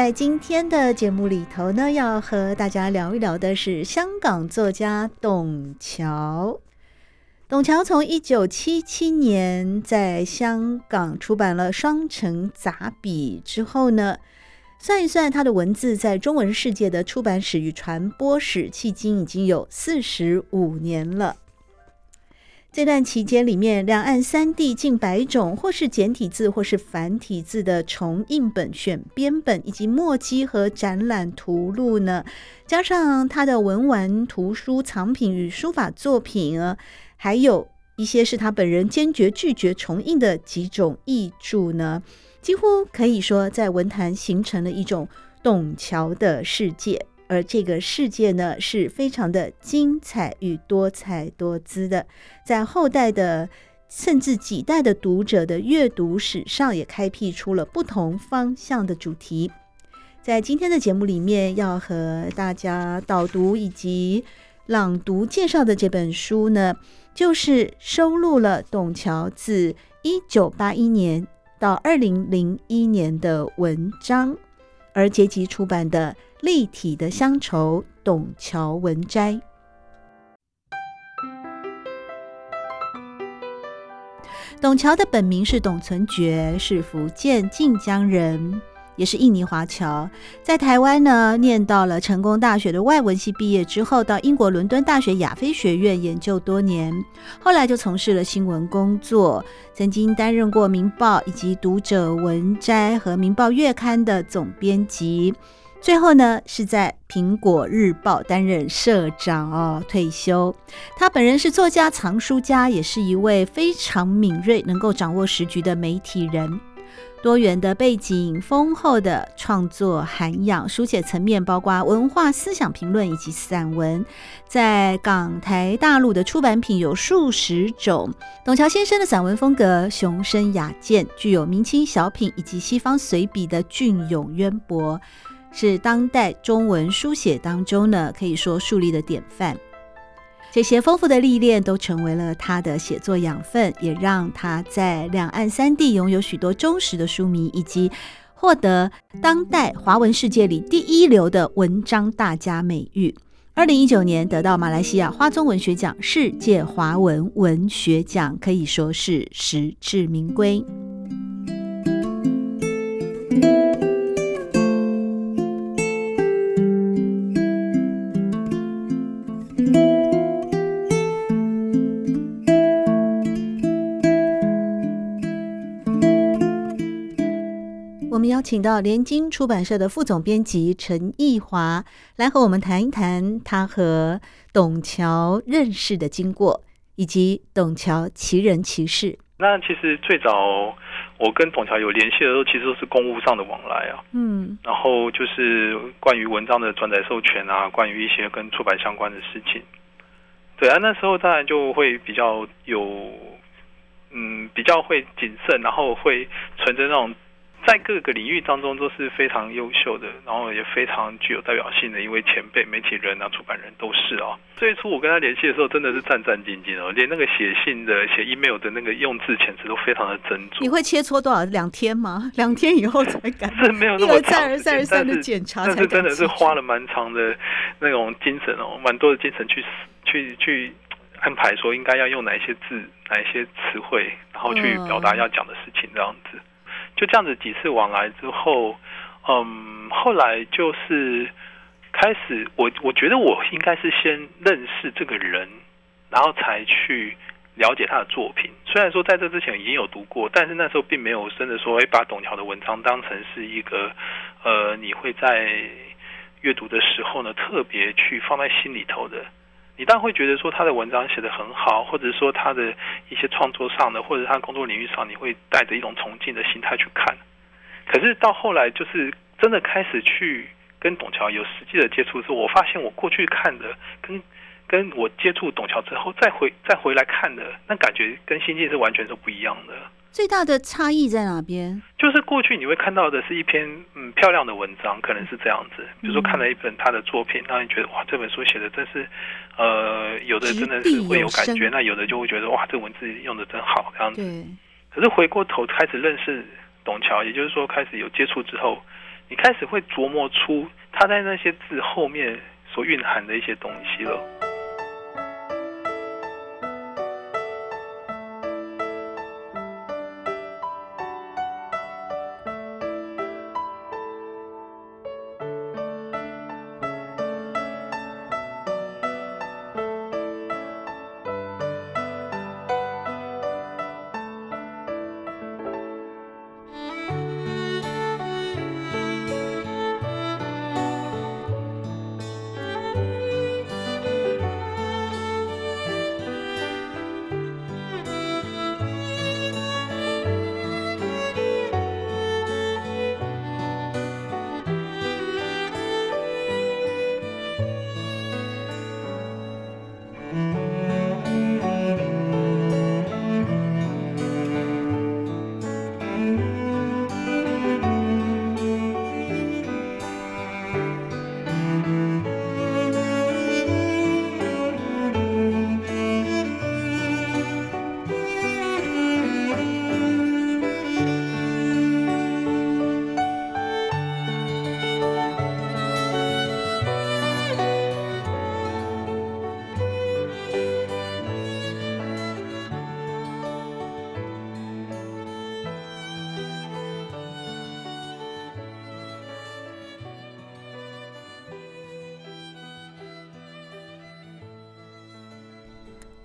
在今天的节目里头呢，要和大家聊一聊的是香港作家董桥。董桥从一九七七年在香港出版了《双城杂笔》之后呢，算一算他的文字在中文世界的出版史与传播史，迄今已经有四十五年了。这段期间里面，两岸三地近百种，或是简体字，或是繁体字的重印本、选编本，以及墨迹和展览图录呢，加上他的文玩图书藏品与书法作品啊，还有一些是他本人坚决拒绝重印的几种译著呢，几乎可以说在文坛形成了一种董桥的世界。而这个世界呢，是非常的精彩与多彩多姿的，在后代的甚至几代的读者的阅读史上，也开辟出了不同方向的主题。在今天的节目里面，要和大家导读以及朗读介绍的这本书呢，就是收录了董桥自一九八一年到二零零一年的文章，而结集出版的。立体的乡愁，董桥文摘。董桥的本名是董存觉，是福建晋江人，也是印尼华侨。在台湾呢，念到了成功大学的外文系毕业之后，到英国伦敦大学亚非学院研究多年，后来就从事了新闻工作，曾经担任过《明报》以及《读者文摘》和《明报月刊》的总编辑。最后呢，是在《苹果日报》担任社长哦，退休。他本人是作家、藏书家，也是一位非常敏锐、能够掌握时局的媒体人。多元的背景、丰厚的创作涵养、书写层面包括文化思想评论以及散文，在港台大陆的出版品有数十种。董桥先生的散文风格雄深雅健，具有明清小品以及西方随笔的隽永渊博。是当代中文书写当中呢，可以说树立的典范。这些丰富的历练都成为了他的写作养分，也让他在两岸三地拥有许多忠实的书迷，以及获得当代华文世界里第一流的文章大家美誉。二零一九年得到马来西亚花宗文学奖世界华文文学奖，可以说是实至名归。请到联经出版社的副总编辑陈义华来和我们谈一谈他和董桥认识的经过，以及董桥奇人奇事。那其实最早我跟董桥有联系的时候，其实都是公务上的往来啊。嗯，然后就是关于文章的转载授权啊，关于一些跟出版相关的事情。对啊，那时候当然就会比较有，嗯，比较会谨慎，然后会存着那种。在各个领域当中都是非常优秀的，然后也非常具有代表性的一位前辈，媒体人啊、出版人都是啊。最初我跟他联系的时候，真的是战战兢兢哦，连那个写信的、写 email 的那个用字遣词都非常的斟酌。你会切磋多少？两天吗？两天以后才敢？是没有那么长，一而再而再而三的检查，但是真的是花了蛮长的那种精神哦，蛮多的精神去去去安排，说应该要用哪一些字、哪一些词汇，然后去表达要讲的事情，这样子。就这样子几次往来之后，嗯，后来就是开始，我我觉得我应该是先认识这个人，然后才去了解他的作品。虽然说在这之前已经有读过，但是那时候并没有真的说，哎，把董桥的文章当成是一个，呃，你会在阅读的时候呢，特别去放在心里头的。你当然会觉得说他的文章写得很好，或者说他的一些创作上的，或者他工作领域上，你会带着一种崇敬的心态去看。可是到后来，就是真的开始去跟董桥有实际的接触之后，我发现我过去看的跟跟我接触董桥之后再回再回来看的，那感觉跟心境是完全是不一样的。最大的差异在哪边？就是过去你会看到的是一篇嗯漂亮的文章，可能是这样子。比如说看了一本他的作品，让你觉得哇，这本书写的真是，呃，有的真的是会有感觉，那有的就会觉得哇，这文字用的真好这样子。可是回过头开始认识董桥，也就是说开始有接触之后，你开始会琢磨出他在那些字后面所蕴含的一些东西了。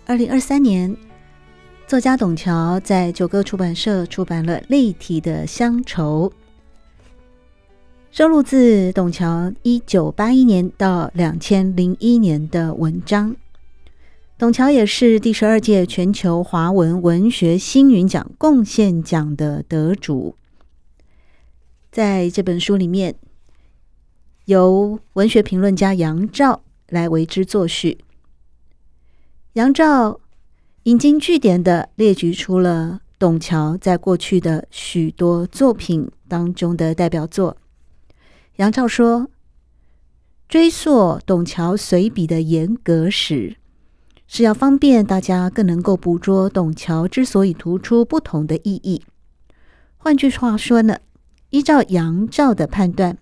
二零二三年，作家董桥在九歌出版社出版了《立体的乡愁》，收录自董桥一九八一年到两千零一年的文章。董桥也是第十二届全球华文文学星云奖贡献奖的得主。在这本书里面，由文学评论家杨照来为之作序。杨照引经据典地列举出了董桥在过去的许多作品当中的代表作。杨照说：“追溯董桥随笔的严格史，是要方便大家更能够捕捉董桥之所以突出不同的意义。换句话说呢，依照杨照的判断，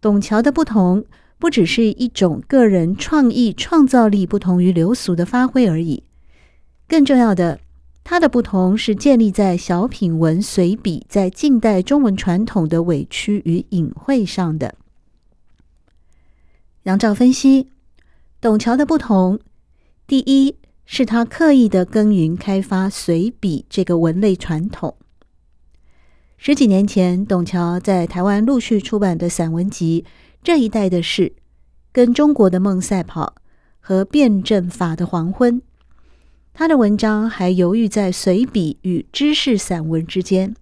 董桥的不同。”不只是一种个人创意创造力不同于流俗的发挥而已，更重要的，它的不同是建立在小品文随笔在近代中文传统的委屈与隐晦上的。杨照分析，董桥的不同，第一是他刻意的耕耘开发随笔这个文类传统。十几年前，董桥在台湾陆续出版的散文集。这一代的事，跟中国的梦赛跑和辩证法的黄昏，他的文章还犹豫在随笔与知识散文之间。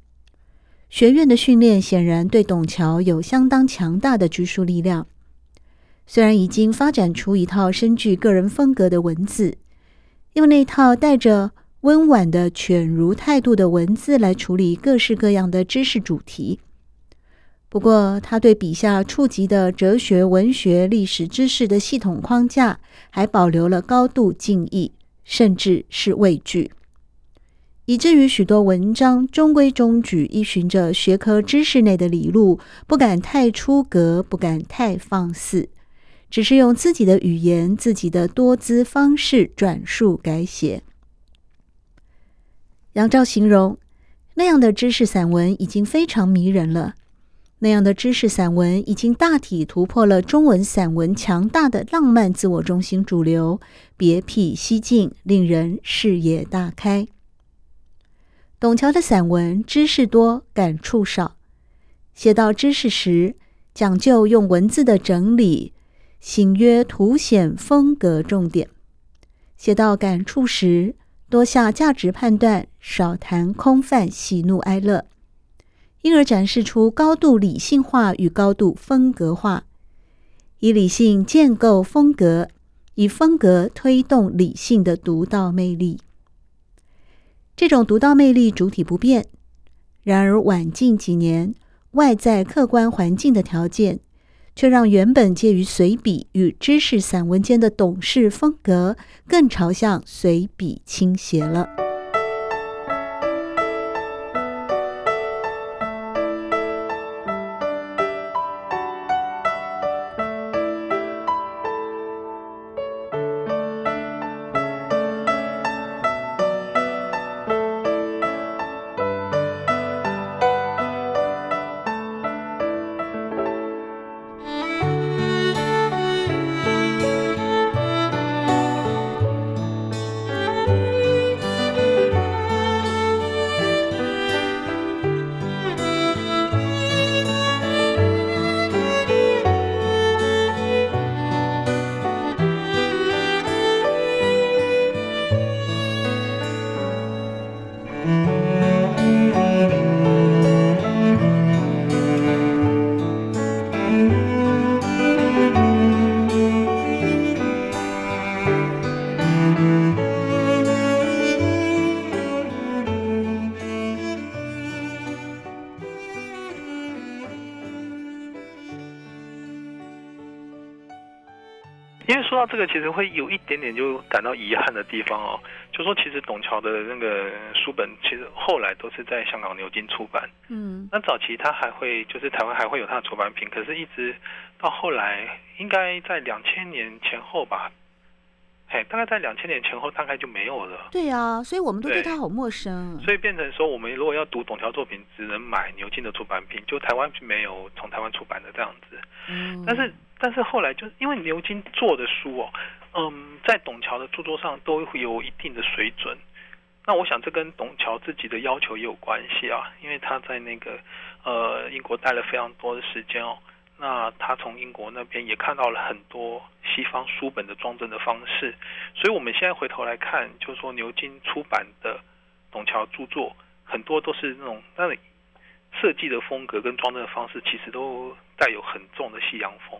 学院的训练显然对董桥有相当强大的拘束力量。虽然已经发展出一套深具个人风格的文字，用那套带着温婉的犬儒态度的文字来处理各式各样的知识主题。不过，他对笔下触及的哲学、文学、历史知识的系统框架，还保留了高度敬意，甚至是畏惧，以至于许多文章中规中矩，依循着学科知识内的理路，不敢太出格，不敢太放肆，只是用自己的语言、自己的多姿方式转述改写。杨照形容，那样的知识散文已经非常迷人了。那样的知识散文已经大体突破了中文散文强大的浪漫自我中心主流，别辟蹊径，令人视野大开。董桥的散文知识多，感触少，写到知识时讲究用文字的整理，形约凸显风格重点，写到感触时，多下价值判断，少谈空泛喜怒哀乐，因而展示出高度理性化与高度风格化，以理性建构风格，以风格推动理性的独到魅力。这种独到魅力主体不变，然而晚近几年，外在客观环境的条件，却让原本介于随笔与知识散文间的董事风格，更朝向随笔倾斜了。这个其实会有一点点就感到遗憾的地方哦，就说其实董桥的那个书本，其实后来都是在香港牛津出版。嗯，那早期他还会就是台湾还会有他的出版品，可是一直到后来，应该在两千年前后吧，嘿，大概在两千年前后大概就没有了。对啊，所以我们都对他好陌生。所以变成说，我们如果要读董桥作品，只能买牛津的出版品，就台湾没有从台湾出版的这样子。嗯，但是。但是后来就因为牛津做的书哦，嗯，在董桥的著作上都会有一定的水准。那我想这跟董桥自己的要求也有关系啊，因为他在那个呃英国待了非常多的时间哦。那他从英国那边也看到了很多西方书本的装帧的方式，所以我们现在回头来看，就是说牛津出版的董桥著作很多都是那种那里设计的风格跟装帧的方式，其实都带有很重的西洋风。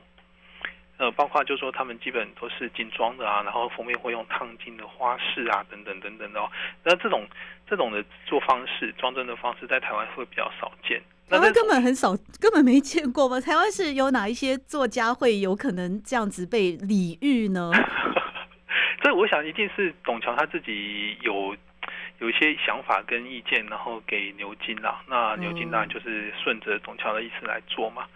呃，包括就是说他们基本都是精装的啊，然后封面会用烫金的花饰啊，等等等等的哦。那这种这种的做方式，装帧的方式，在台湾会比较少见。台湾根本很少，根本没见过吗？台湾是有哪一些作家会有可能这样子被礼遇呢？这我想一定是董桥他自己有有一些想法跟意见，然后给牛津啦。那牛津当然就是顺着董桥的意思来做嘛。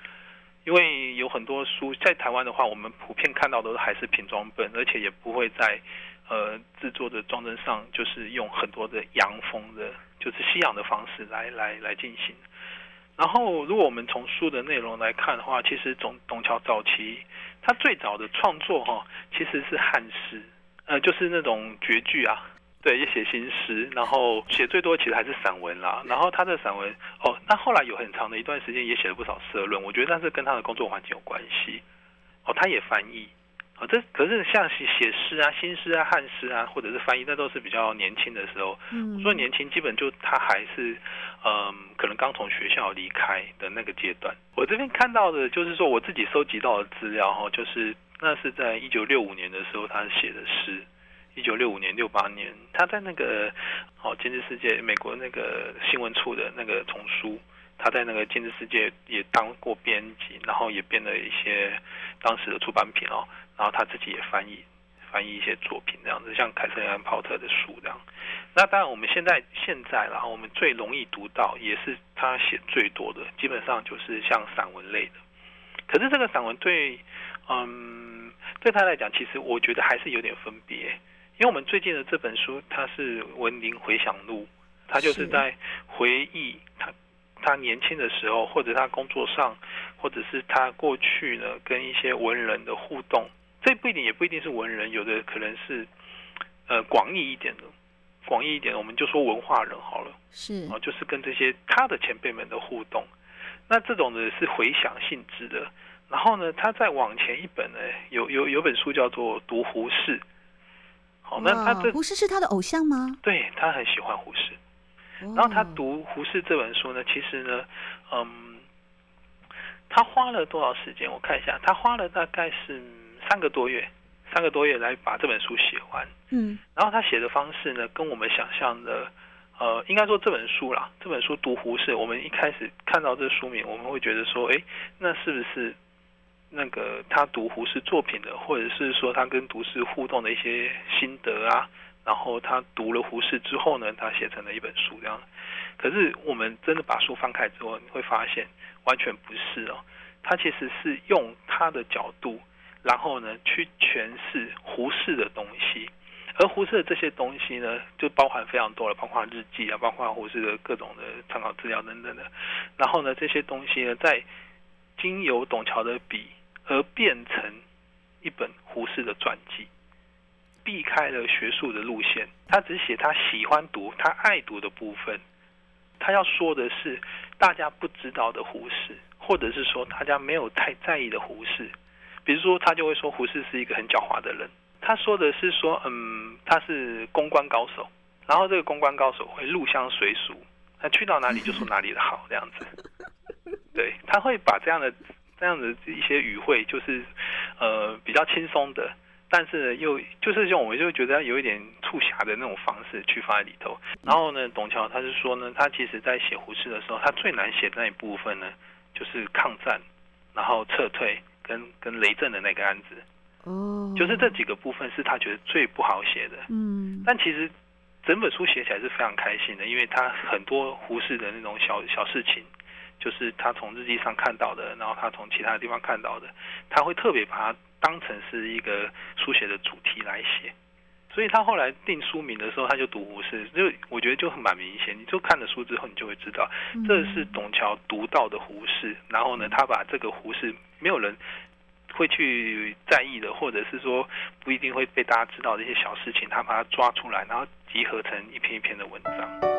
因为有很多书在台湾的话，我们普遍看到的还是平装本，而且也不会在呃制作的装帧上，就是用很多的洋风的，就是西洋的方式来来来进行。然后，如果我们从书的内容来看的话，其实董董桥早期他最早的创作哈，其实是汉诗，呃，就是那种绝句啊。对，也写新诗，然后写最多其实还是散文啦。然后他的散文哦，那后来有很长的一段时间也写了不少社论，我觉得那是跟他的工作环境有关系。哦，他也翻译，哦，这可是像写写诗啊、新诗啊、汉诗啊，或者是翻译，那都是比较年轻的时候。嗯，我说年轻，基本就他还是嗯，可能刚从学校离开的那个阶段。我这边看到的就是说，我自己收集到的资料哈，就是那是在一九六五年的时候他写的诗。一九六五年、六八年，他在那个哦《今日世界》美国那个新闻处的那个丛书，他在那个《今日世界》也当过编辑，然后也编了一些当时的出版品哦，然后他自己也翻译翻译一些作品这样子，像凯瑟琳·安·泡特的书这样。那当然，我们现在现在然后我们最容易读到，也是他写最多的，基本上就是像散文类的。可是这个散文对嗯对他来讲，其实我觉得还是有点分别。因为我们最近的这本书，它是《文林回想录》，它就是在回忆他他年轻的时候，或者他工作上，或者是他过去呢跟一些文人的互动。这不一定，也不一定是文人，有的可能是呃广义一点的，广义一点，我们就说文化人好了。是啊，就是跟这些他的前辈们的互动。那这种呢是回想性质的。然后呢，他再往前一本呢，有有有本书叫做《读胡适》。好，那他这胡适是他的偶像吗？对，他很喜欢胡适。然后他读胡适这本书呢，其实呢，嗯，他花了多少时间？我看一下，他花了大概是三个多月，三个多月来把这本书写完。嗯，然后他写的方式呢，跟我们想象的，呃，应该说这本书啦，这本书读胡适，我们一开始看到这书名，我们会觉得说，哎，那是不是那个他读胡适作品的，或者是说他跟读书互动的一些心得啊？然后他读了胡适之后呢，他写成了一本书这样。可是我们真的把书翻开之后，你会发现完全不是哦。他其实是用他的角度，然后呢去诠释胡适的东西。而胡适的这些东西呢，就包含非常多了，包括日记啊，包括胡适的各种的参考资料等等的。然后呢，这些东西呢，在经由董桥的笔而变成一本胡适的传记。避开了学术的路线，他只写他喜欢读、他爱读的部分。他要说的是大家不知道的胡适，或者是说大家没有太在意的胡适。比如说，他就会说胡适是一个很狡猾的人。他说的是说，嗯，他是公关高手，然后这个公关高手会入乡随俗，他去到哪里就说哪里的好这样子。对，他会把这样的这样的一些语汇，就是呃比较轻松的。但是呢，又就是这种，我就觉得有一点促狭的那种方式去放在里头。然后呢，董桥他是说呢，他其实在写胡适的时候，他最难写的那一部分呢，就是抗战，然后撤退跟跟雷震的那个案子。哦，就是这几个部分是他觉得最不好写的。嗯，但其实整本书写起来是非常开心的，因为他很多胡适的那种小小事情，就是他从日记上看到的，然后他从其他地方看到的，他会特别把它。当成是一个书写的主题来写，所以他后来定书名的时候，他就读胡适，就我觉得就很蛮明显。你就看了书之后，你就会知道，这是董桥读到的胡适。然后呢，他把这个胡适没有人会去在意的，或者是说不一定会被大家知道的一些小事情，他把它抓出来，然后集合成一篇一篇的文章。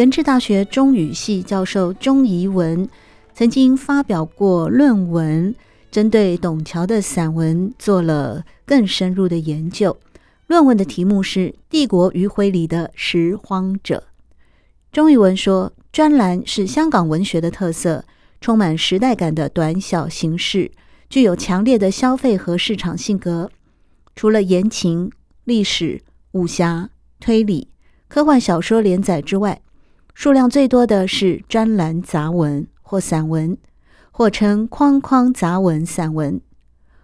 元智大学中语系教授钟怡文曾经发表过论文，针对董桥的散文做了更深入的研究。论文的题目是《帝国余晖里的拾荒者》。钟怡文说，专栏是香港文学的特色，充满时代感的短小形式，具有强烈的消费和市场性格。除了言情、历史、武侠、推理、科幻小说连载之外，数量最多的是专栏杂文或散文，或称框框杂文散文，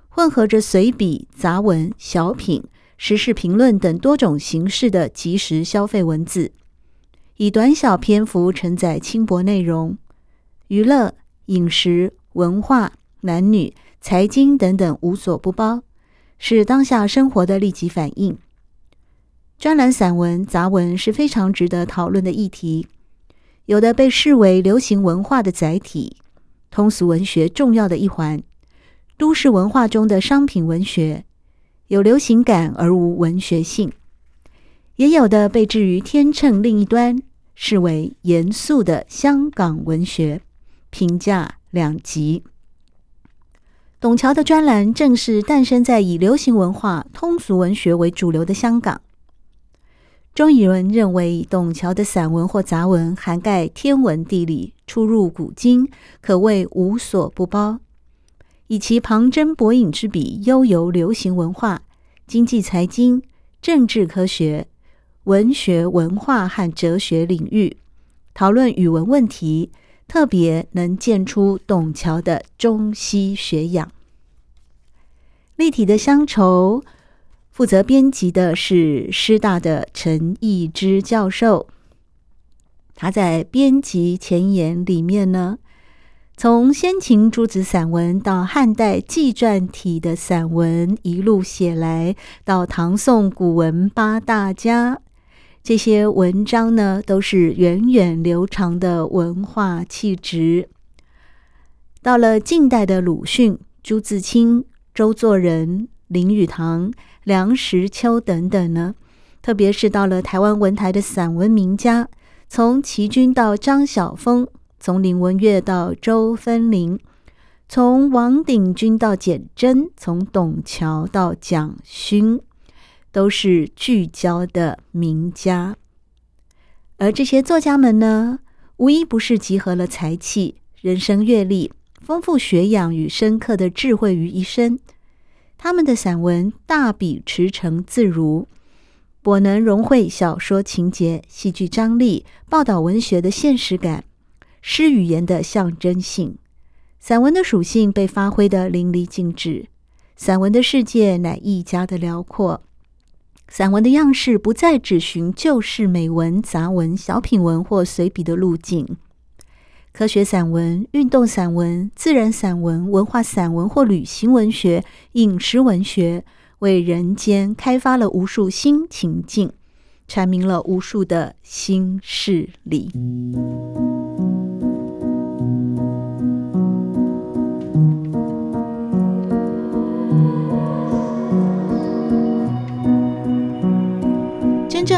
混合着随笔、杂文、小品、时事评论等多种形式的即时消费文字，以短小篇幅承载轻薄内容，娱乐、饮食、文化、男女、财经等等无所不包，是当下生活的立即反应。专栏散文、杂文是非常值得讨论的议题。有的被视为流行文化的载体，通俗文学重要的一环，都市文化中的商品文学，有流行感而无文学性；也有的被置于天秤另一端，视为严肃的香港文学，评价两极。董桥的专栏正是诞生在以流行文化、通俗文学为主流的香港。中以伦认为，董桥的散文或杂文涵盖天文地理，出入古今，可谓无所不包。以其旁征博引之笔，悠游流行文化、经济财经、政治科学、文学文化和哲学领域，讨论语文问题，特别能见出董桥的中西学养。立体的乡愁，负责编辑的是师大的陈义之教授。他在编辑前言里面呢，从先秦诸子散文到汉代纪传体的散文一路写来，到唐宋古文八大家，这些文章呢都是源远流长的文化气质。到了近代的鲁迅、朱自清、周作人、林语堂、梁实秋等等呢，特别是到了台湾文坛的散文名家，从齐君到张晓风。从林文月到周芬林，从王鼎钧到简真，从董桥到蒋勋，都是聚焦的名家。而这些作家们呢，无一不是集合了才气、人生阅历、丰富学养与深刻的智慧于一身。他们的散文大笔驰骋自如，颇能融会小说情节、戏剧张力、报道文学的现实感。诗语言的象征性，散文的属性被发挥得淋漓尽致。散文的世界乃一家的辽阔。散文的样式不再只寻旧式美文、杂文、小品文或随笔的路径。科学散文、运动散文、自然散文、文化散文或旅行文学、饮食文学，为人间开发了无数新情境，阐明了无数的新事理。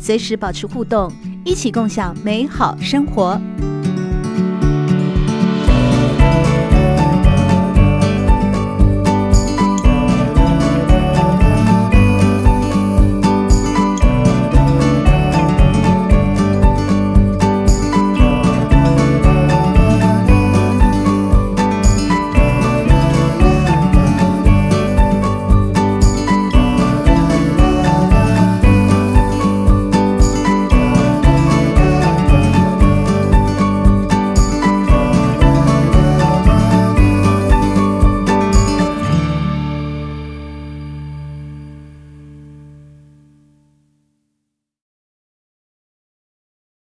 随时保持互动，一起共享美好生活。